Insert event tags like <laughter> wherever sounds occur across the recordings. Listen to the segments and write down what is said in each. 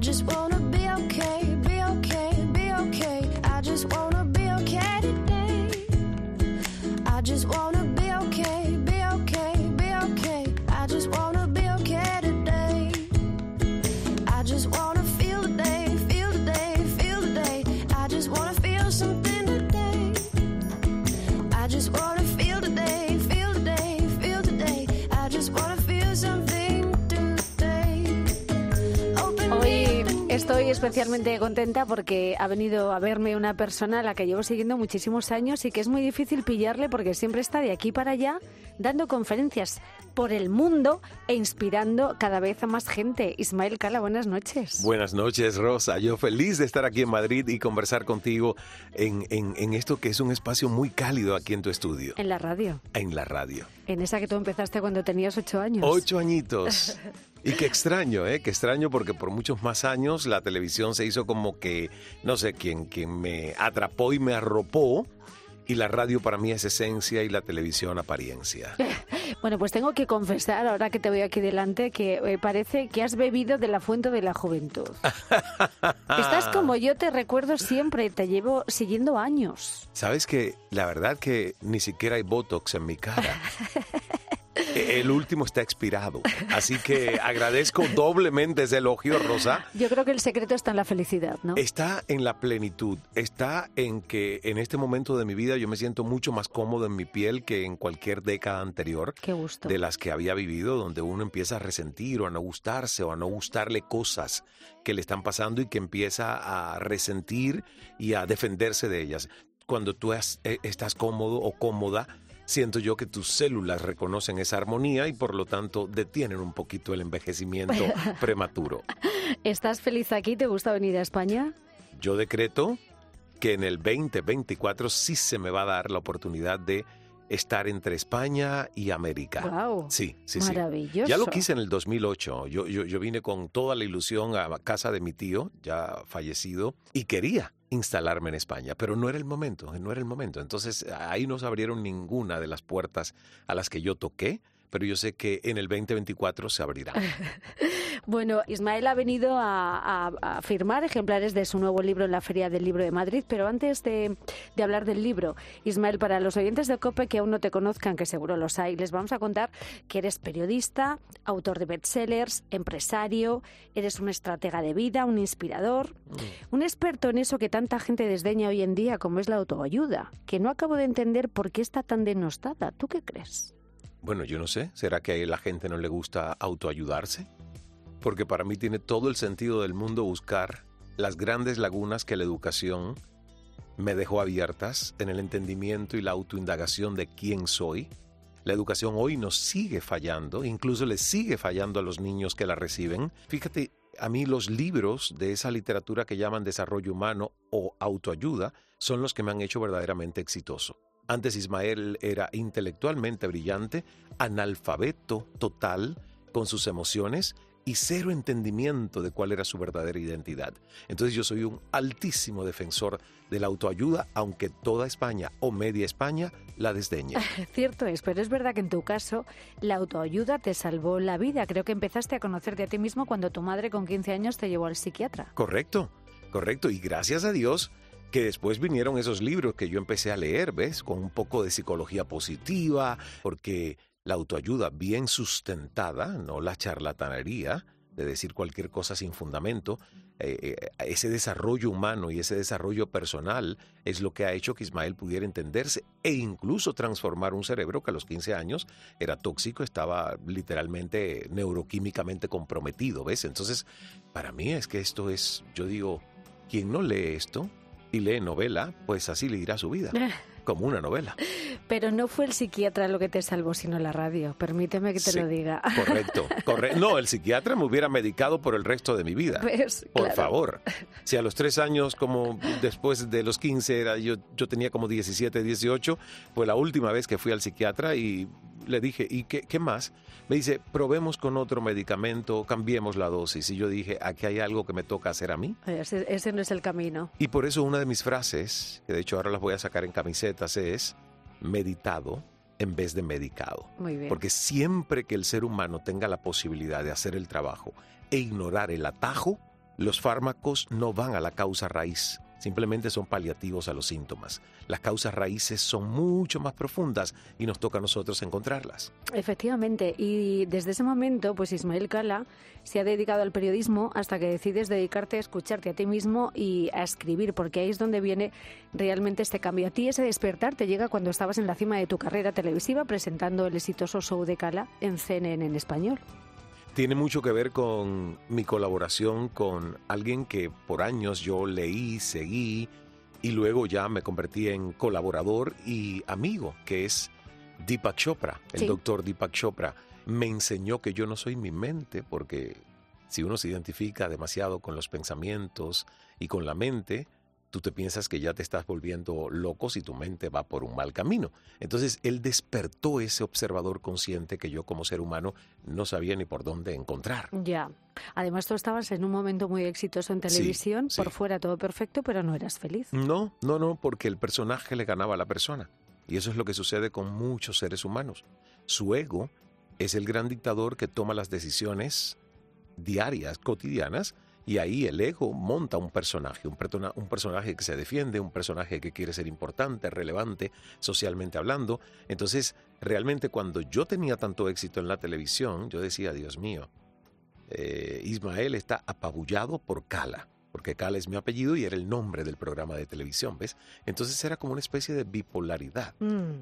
just wanna estoy especialmente contenta porque ha venido a verme una persona a la que llevo siguiendo muchísimos años y que es muy difícil pillarle porque siempre está de aquí para allá dando conferencias por el mundo e inspirando cada vez a más gente. Ismael Cala, buenas noches. Buenas noches, Rosa. Yo feliz de estar aquí en Madrid y conversar contigo en, en- en esto que es un espacio muy cálido aquí en tu estudio, En la radio, en la radio. en esa que tú empezaste cuando tenías ocho años. Ocho añitos. <laughs> Y qué extraño, ¿eh? Qué extraño porque por muchos más años la televisión se hizo como que, no sé, quien, quien me atrapó y me arropó. Y la radio para mí es esencia y la televisión apariencia. <laughs> Bueno, pues tengo que confesar, ahora que te veo aquí delante, que eh, parece que has bebido de la fuente de la juventud. <laughs> Estás como yo te recuerdo siempre, te llevo siguiendo años. Sabes que la verdad que ni siquiera hay Botox en mi cara. <laughs> E- El último está expirado. Así que agradezco doblemente ese elogio, Rosa. Yo creo que el secreto está en la felicidad, ¿no? Está en la plenitud, está en que en este momento de mi vida yo me siento mucho más cómodo en mi piel que en cualquier década anterior Qué gusto. de las que había vivido, donde uno empieza a resentir o a no gustarse o a no gustarle cosas que le están pasando y que empieza a resentir y a defenderse de ellas. Cuando tú has- eh, estás cómodo o cómoda, siento yo que tus células reconocen esa armonía y por lo tanto detienen un poquito el envejecimiento <laughs> prematuro. ¿Estás feliz aquí? ¿Te gusta venir a España? Yo decreto que en el 2024 sí se me va a dar la oportunidad de estar entre España y América. Sí, sí, sí. Maravilloso. Ya lo quise en el 2008. Yo, yo, yo vine con toda la ilusión a casa de mi tío, ya fallecido, y quería instalarme en España, pero no era el momento, no era el momento. Entonces ahí no se abrieron ninguna de las puertas a las que yo toqué, pero yo sé que en el 2024 se abrirán. <laughs> Bueno, Ismael ha venido a, a- a firmar ejemplares de su nuevo libro en la Feria del Libro de Madrid, pero antes de, de hablar del libro, Ismael, para los oyentes de COPE que aún no te conozcan, que seguro los hay, les vamos a contar que eres periodista, autor de bestsellers, empresario, eres un estratega de vida, un inspirador, un experto en eso que tanta gente desdeña hoy en día como es la autoayuda, que no acabo de entender por qué está tan denostada. ¿Tú qué crees? Bueno, yo no sé, ¿será que a la gente no le gusta autoayudarse? Porque para mí tiene todo el sentido del mundo buscar las grandes lagunas que la educación me dejó abiertas en el entendimiento y la autoindagación de quién soy. La educación hoy nos sigue fallando, incluso le sigue fallando a los niños que la reciben. Fíjate, a mí los libros de esa literatura que llaman desarrollo humano o autoayuda son los que me han hecho verdaderamente exitoso. Antes Ismael era intelectualmente brillante, analfabeto total con sus emociones y cero entendimiento de cuál era su verdadera identidad. Entonces yo soy un altísimo defensor de la autoayuda, aunque toda España o media España la desdeñe. <laughs> Cierto es, pero es verdad que en tu caso la autoayuda te salvó la vida. Creo que empezaste a conocerte a ti mismo cuando tu madre con 15 años te llevó al psiquiatra. Correcto, correcto. Y gracias a Dios que después vinieron esos libros que yo empecé a leer, ¿ves? Con un poco de psicología positiva, porque la autoayuda bien sustentada, no la charlatanería de decir cualquier cosa sin fundamento, eh, eh, ese desarrollo humano y ese desarrollo personal es lo que ha hecho que Ismael pudiera entenderse e incluso transformar un cerebro que a los 15 años era tóxico, estaba literalmente neuroquímicamente comprometido, ¿ves? Entonces, para mí es que esto es, yo digo, quien no lee esto y lee novela, pues así le irá su vida, <laughs> como una novela. Pero no fue el psiquiatra lo que te salvó, sino la radio. Permíteme que te Sí, lo diga. <laughs> Correcto, correcto. No, el psiquiatra me hubiera medicado por el resto de mi vida. ¿Ves? Por Claro. favor. <laughs> Si a los tres años, como después de los 15, era, yo, yo tenía como 17, 18, fue la última vez que fui al psiquiatra y le dije, ¿y qué, qué más? Me dice, probemos con otro medicamento, cambiemos la dosis. Y yo dije, aquí hay algo que me toca hacer a mí. Ese, ese no es el camino. Y por eso una de mis frases, que de hecho ahora las voy a sacar en camisetas, es meditado en vez de medicado. Muy bien. Porque siempre que el ser humano tenga la posibilidad de hacer el trabajo e ignorar el atajo, Los fármacos no van a la causa raíz, simplemente son paliativos a los síntomas. Las causas raíces son mucho más profundas y nos toca a nosotros encontrarlas. Efectivamente, y desde ese momento, pues Ismael Cala se ha dedicado al periodismo hasta que decides dedicarte a escucharte a ti mismo y a escribir, porque ahí es donde viene realmente este cambio. A ti ese despertar te llega cuando estabas en la cima de tu carrera televisiva presentando el exitoso show de Cala en CNN en español tiene mucho que ver con mi colaboración con alguien que por años yo leí, seguí y luego ya me convertí en colaborador y amigo, que es Deepak Chopra, el doctor Deepak Chopra. Me enseñó que yo no soy mi mente, porque si uno se identifica demasiado con los pensamientos y con la mente, tú te piensas que ya te estás volviendo loco si tu mente va por un mal camino. Entonces, él despertó ese observador consciente que yo como ser humano no sabía ni por dónde encontrar. Ya. Además, tú estabas en un momento muy exitoso en televisión, por fuera todo perfecto, pero no eras feliz. No, no, no, porque el personaje le ganaba a la persona. Y eso es lo que sucede con muchos seres humanos. Su ego es el gran dictador que toma las decisiones diarias, cotidianas, y ahí el ego monta un personaje, un, personaje que se defiende, un personaje que quiere ser importante, relevante, socialmente hablando. Entonces, realmente cuando yo tenía tanto éxito en la televisión, yo decía, Dios mío, eh, Ismael está apabullado por Cala, porque Cala es mi apellido y era el nombre del programa de televisión, ¿ves? Entonces era como una especie de bipolaridad. Mm.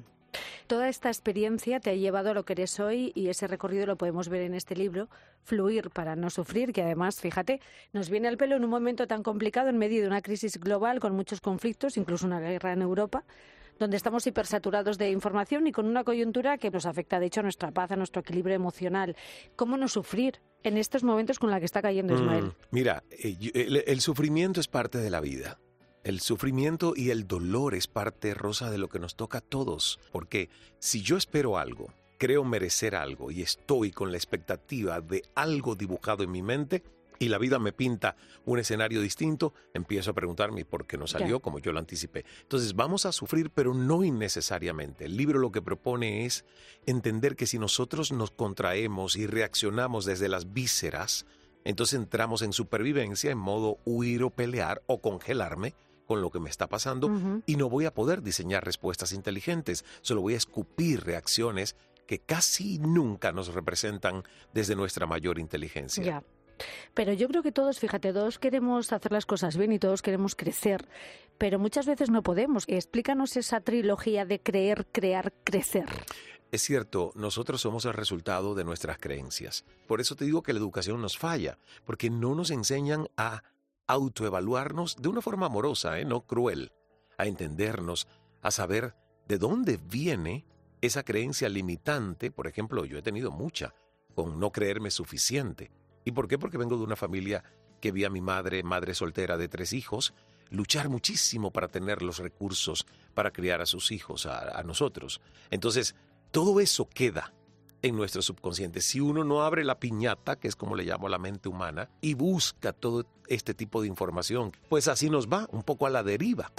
Toda esta experiencia te ha llevado a lo que eres hoy y ese recorrido lo podemos ver en este libro, Fluir para no sufrir, que además, fíjate, nos viene al pelo en un momento tan complicado en medio de una crisis global con muchos conflictos, incluso una guerra en Europa donde estamos hipersaturados de información y con una coyuntura que nos afecta, de hecho, a nuestra paz, a nuestro equilibrio emocional. ¿Cómo no sufrir en estos momentos con la que está cayendo Ismael? Mm, mira, eh, el sufrimiento es parte de la vida. El sufrimiento y el dolor es parte rosa de lo que nos toca a todos, porque si yo espero algo, creo merecer algo y estoy con la expectativa de algo dibujado en mi mente, y la vida me pinta un escenario distinto, empiezo a preguntarme por qué no salió como yo lo anticipé. Entonces vamos a sufrir, pero no innecesariamente. El libro lo que propone es entender que si nosotros nos contraemos y reaccionamos desde las vísceras, entonces entramos en supervivencia en modo huir o pelear o congelarme con lo que me está pasando y no voy a poder diseñar respuestas inteligentes, solo voy a escupir reacciones que casi nunca nos representan desde nuestra mayor inteligencia. Ya. Pero yo creo que todos, fíjate, todos queremos hacer las cosas bien y todos queremos crecer, pero muchas veces no podemos. Explícanos esa trilogía de creer, crear, crecer. Es cierto, nosotros somos el resultado de nuestras creencias. Por eso te digo que la educación nos falla, porque no nos enseñan a autoevaluarnos de una forma amorosa, ¿eh? no cruel, a entendernos, a saber de dónde viene esa creencia limitante. Por ejemplo, yo he tenido mucha, con no creerme suficiente. ¿Y por qué? Porque vengo de una familia que vi a mi madre, madre soltera de tres hijos, luchar muchísimo para tener los recursos para criar a sus hijos, a, nosotros. Entonces, todo eso queda en nuestro subconsciente. Si uno no abre la piñata, que es como le llamo a la mente humana, y busca todo este tipo de información, pues así nos va, un poco a la deriva.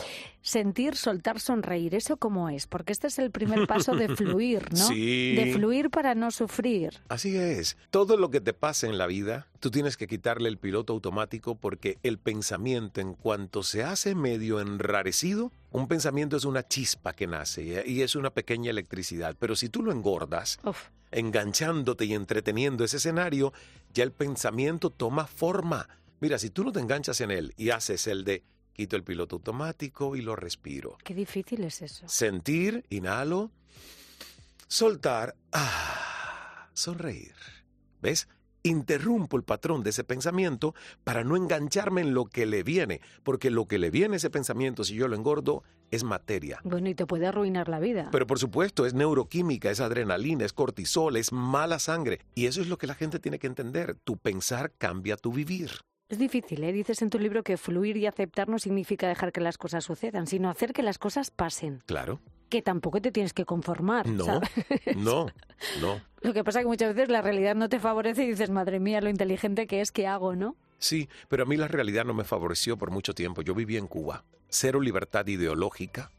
Sentir, soltar, sonreír, ¿eso cómo es? Porque este es el primer paso de <laughs> fluir, ¿no? Sí. De fluir para no sufrir. Así es. Todo lo que te pasa en la vida, tú tienes que quitarle el piloto automático porque el pensamiento, en cuanto se hace medio enrarecido, un pensamiento es una chispa que nace y es una pequeña electricidad, pero si tú lo engordas, enganchándote y entreteniendo ese escenario, ya el pensamiento toma forma. Mira, si tú no te enganchas en él y haces el de quito el piloto automático y lo respiro. Qué difícil es eso. Sentir, inhalo, soltar, ah, sonreír. ¿Ves? interrumpo el patrón de ese pensamiento para no engancharme en lo que le viene, porque lo que le viene ese pensamiento, si yo lo engordo, es materia. Bueno, y te puede arruinar la vida. Pero por supuesto, es neuroquímica, es adrenalina, es cortisol, es mala sangre. Y eso es lo que la gente tiene que entender. Tu pensar cambia tu vivir. Es difícil, ¿eh? Dices en tu libro que fluir y aceptar no significa dejar que las cosas sucedan, sino hacer que las cosas pasen. Claro que tampoco te tienes que conformar. No, no, no. <laughs> Lo que pasa es que muchas veces la realidad no te favorece y dices, madre mía, lo inteligente que es que hago, ¿no? Sí, pero a mí la realidad no me favoreció por mucho tiempo. Yo viví en Cuba. Cero libertad ideológica,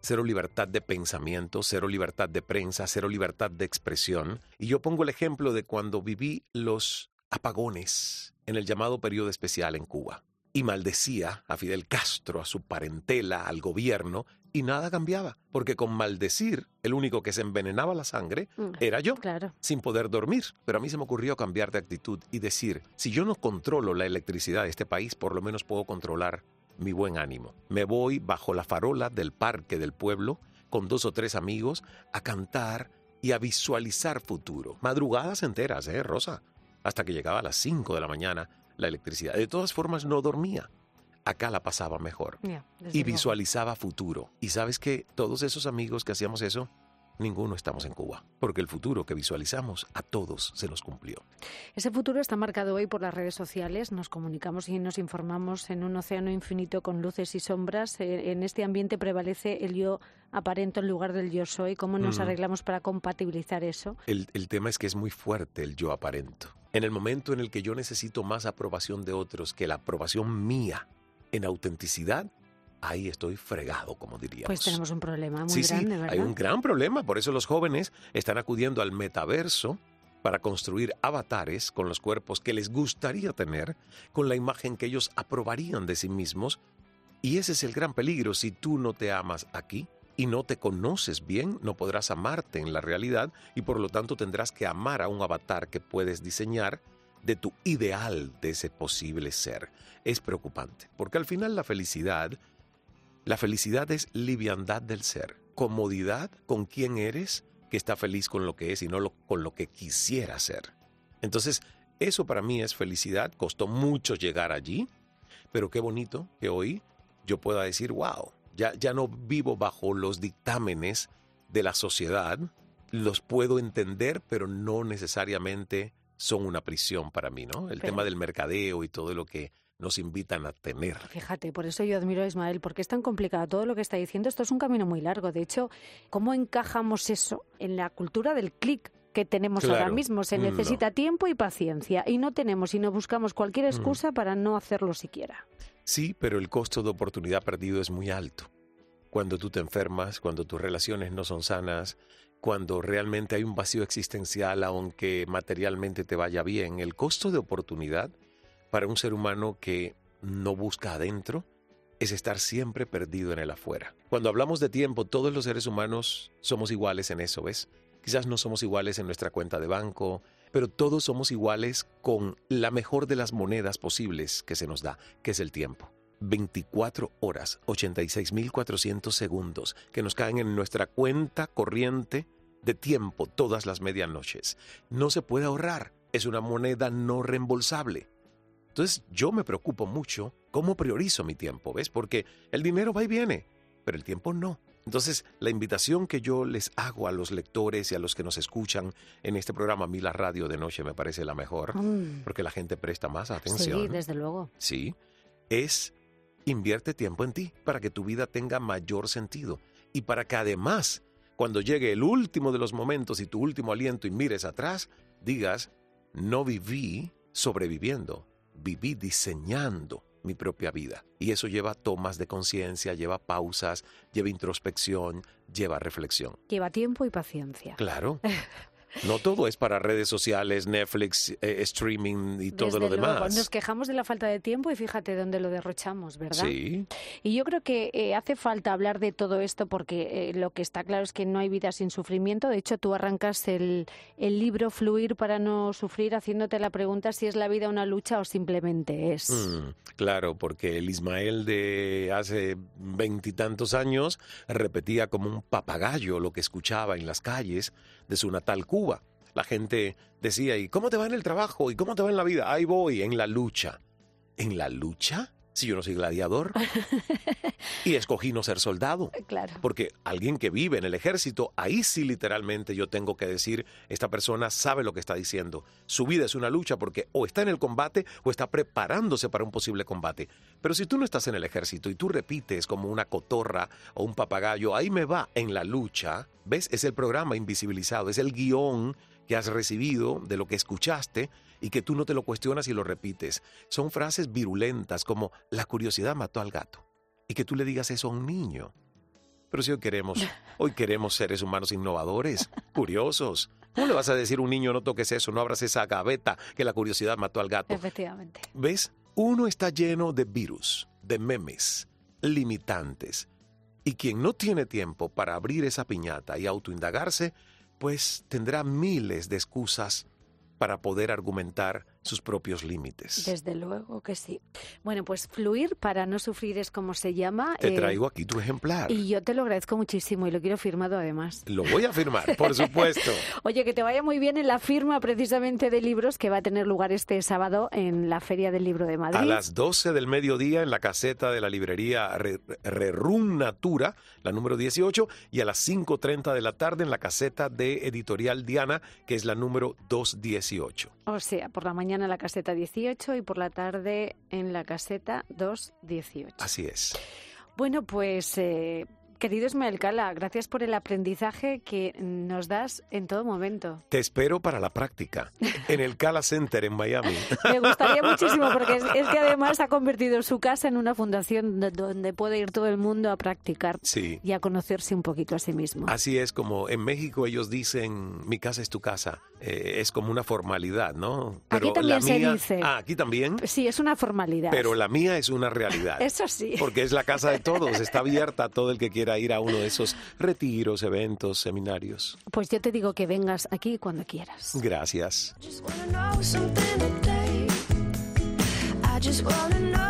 cero libertad de pensamiento, cero libertad de prensa, cero libertad de expresión. Y yo pongo el ejemplo de cuando viví los apagones en el llamado periodo especial en Cuba y maldecía a Fidel Castro, a su parentela, al gobierno, y nada cambiaba, porque con maldecir, el único que se envenenaba la sangre Mm, era yo, Claro. sin poder dormir. Pero a mí se me ocurrió cambiar de actitud y decir, si yo no controlo la electricidad de este país, por lo menos puedo controlar mi buen ánimo. Me voy bajo la farola del parque del pueblo con dos o tres amigos a cantar y a visualizar futuro. Madrugadas enteras, ¿eh, Rosa? Hasta que llegaba a las 5 de la mañana la electricidad. De todas formas, no dormía. Acá la pasaba mejor. Y luego. visualizaba futuro. Y sabes que todos esos amigos que hacíamos eso, ninguno estamos en Cuba. Porque el futuro que visualizamos a todos se nos cumplió. Ese futuro está marcado hoy por las redes sociales. Nos comunicamos y nos informamos en un océano infinito con luces y sombras. Eh, En este ambiente prevalece el yo aparento en lugar del yo soy. ¿Cómo nos Mm. arreglamos para compatibilizar eso? El, el tema es que es muy fuerte el yo aparento. En el momento en el que yo necesito más aprobación de otros que la aprobación mía en autenticidad, ahí estoy fregado, como diríamos. Pues tenemos un problema muy sí, grande, sí, ¿verdad? hay un gran problema. Por eso los jóvenes están acudiendo al metaverso para construir avatares con los cuerpos que les gustaría tener, con la imagen que ellos aprobarían de sí mismos. Y ese es el gran peligro. Si tú no te amas aquí y no te conoces bien, no podrás amarte en la realidad y por lo tanto tendrás que amar a un avatar que puedes diseñar de tu ideal de ese posible ser. Es preocupante, porque al final la felicidad la felicidad es liviandad del ser, comodidad con quien eres, que está feliz con lo que es y no con lo que quisiera ser. Entonces, eso para mí es felicidad, costó mucho llegar allí, pero qué bonito que hoy yo pueda decir, wow, ya, ya no vivo bajo los dictámenes de la sociedad, los puedo entender, pero no necesariamente son una prisión para mí, ¿no? El Pero- tema del mercadeo y todo lo que nos invitan a tener. Fíjate, por eso yo admiro a Ismael, porque es tan complicado todo lo que está diciendo. Esto es un camino muy largo. De hecho, ¿cómo encajamos eso en la cultura del clic que tenemos ahora mismo? Se No. necesita tiempo y paciencia. Y no tenemos y no buscamos cualquier Mm. excusa para no hacerlo siquiera. Sí, pero el costo de oportunidad perdido es muy alto. Cuando tú te enfermas, cuando tus relaciones no son sanas, cuando realmente hay un vacío existencial, aunque materialmente te vaya bien, el costo de oportunidad para un ser humano que no busca adentro es estar siempre perdido en el afuera. Cuando hablamos de tiempo, todos los seres humanos somos iguales en eso, ¿ves? Quizás no somos iguales en nuestra cuenta de banco, pero todos somos iguales con la mejor de las monedas posibles que se nos da, que es el tiempo. 24 horas, 86.400 segundos que nos caen en nuestra cuenta corriente de tiempo todas las medianoches. No se puede ahorrar, es una moneda no reembolsable. Entonces yo me preocupo mucho cómo priorizo mi tiempo, ¿ves? Porque el dinero va y viene, pero el tiempo no. Entonces, la invitación que yo les hago a los lectores y a los que nos escuchan en este programa, a mí la radio de noche me parece la mejor, Mm, porque la gente presta más atención. Sí, desde luego. Sí, es invierte tiempo en ti para que tu vida tenga mayor sentido y para que además, cuando llegue el último de los momentos y tu último aliento y mires atrás, digas, no viví sobreviviendo, viví diseñando mi propia vida. Y eso lleva tomas de conciencia, lleva pausas, lleva introspección, lleva reflexión. Lleva tiempo y paciencia. Claro. <laughs> No todo es para redes sociales, Netflix, eh, streaming y todo Desde lo luego. demás. Nos quejamos de la falta de tiempo y fíjate dónde lo derrochamos, ¿verdad? Sí, Y yo creo que eh, hace falta hablar de todo esto porque eh, lo que está claro es que no hay vida sin sufrimiento. De hecho, tú arrancas el, el libro Fluir para no sufrir haciéndote la pregunta si es la vida una lucha o simplemente es. Mm, claro, porque el Ismael de hace veintitantos años repetía como un papagayo lo que escuchaba en las calles de su natal Cuba. La gente decía, ¿y cómo te va en el trabajo? ¿Y cómo te va en la vida? Ahí voy, en la lucha. ¿En la lucha? Si yo no soy gladiador. <laughs> y escogí no ser soldado. Claro. Porque alguien que vive en el ejército, ahí sí literalmente yo tengo que decir, esta persona sabe lo que está diciendo. Su vida es una lucha porque o está en el combate o está preparándose para un posible combate. Pero si tú no estás en el ejército y tú repites como una cotorra o un papagayo, ahí me va en la lucha, ¿ves? Es el programa invisibilizado, es el guion que has recibido de lo que escuchaste y que tú no te lo cuestionas y lo repites. Son frases virulentas como la curiosidad mató al gato y que tú le digas eso a un niño. Pero si hoy queremos, <laughs> hoy queremos seres humanos innovadores, curiosos, ¿Cómo le vas a decir a un niño no toques eso, no abras esa gaveta que la curiosidad mató al gato? Efectivamente. ¿Ves? Uno está lleno de virus, de memes, limitantes. Y quien no tiene tiempo para abrir esa piñata y autoindagarse, pues tendrá miles de excusas para poder argumentar sus propios límites. Desde luego que sí. Bueno, pues fluir para no sufrir es como se llama. Te eh, traigo aquí tu ejemplar. Y yo te lo agradezco muchísimo y lo quiero firmado además. Lo voy a firmar, por <laughs> supuesto. Oye, que te vaya muy bien en la firma precisamente de libros que va a tener lugar este sábado en la Feria del Libro de Madrid. A las 12 del mediodía en la caseta de la librería Re- Rerum Natura, la número 18, y a las 5.30 de la tarde en la caseta de Editorial Diana, que es la número 218. O sea, por la mañana en la caseta 18 y por la tarde en la caseta 218. Así es. Bueno, pues eh, querido Ismael Cala, gracias por el aprendizaje que nos das en todo momento. Te espero para la práctica en el Cala Center en Miami. Me gustaría <laughs> muchísimo porque es, es que además ha convertido su casa en una fundación do- donde puede ir todo el mundo a practicar Sí. y a conocerse un poquito a sí mismo. Así es como en México ellos dicen mi casa es tu casa. Eh, es como una formalidad, ¿no? Aquí también la se mía, dice. Ah, aquí también. Sí, es una formalidad. Pero la mía es una realidad. <laughs> Eso sí. Porque es la casa de todos, está abierta a todo el que quiera ir a uno de esos retiros, eventos, seminarios. Pues yo te digo que vengas aquí cuando quieras. Gracias. Just wanna know something today. I just wanna know today.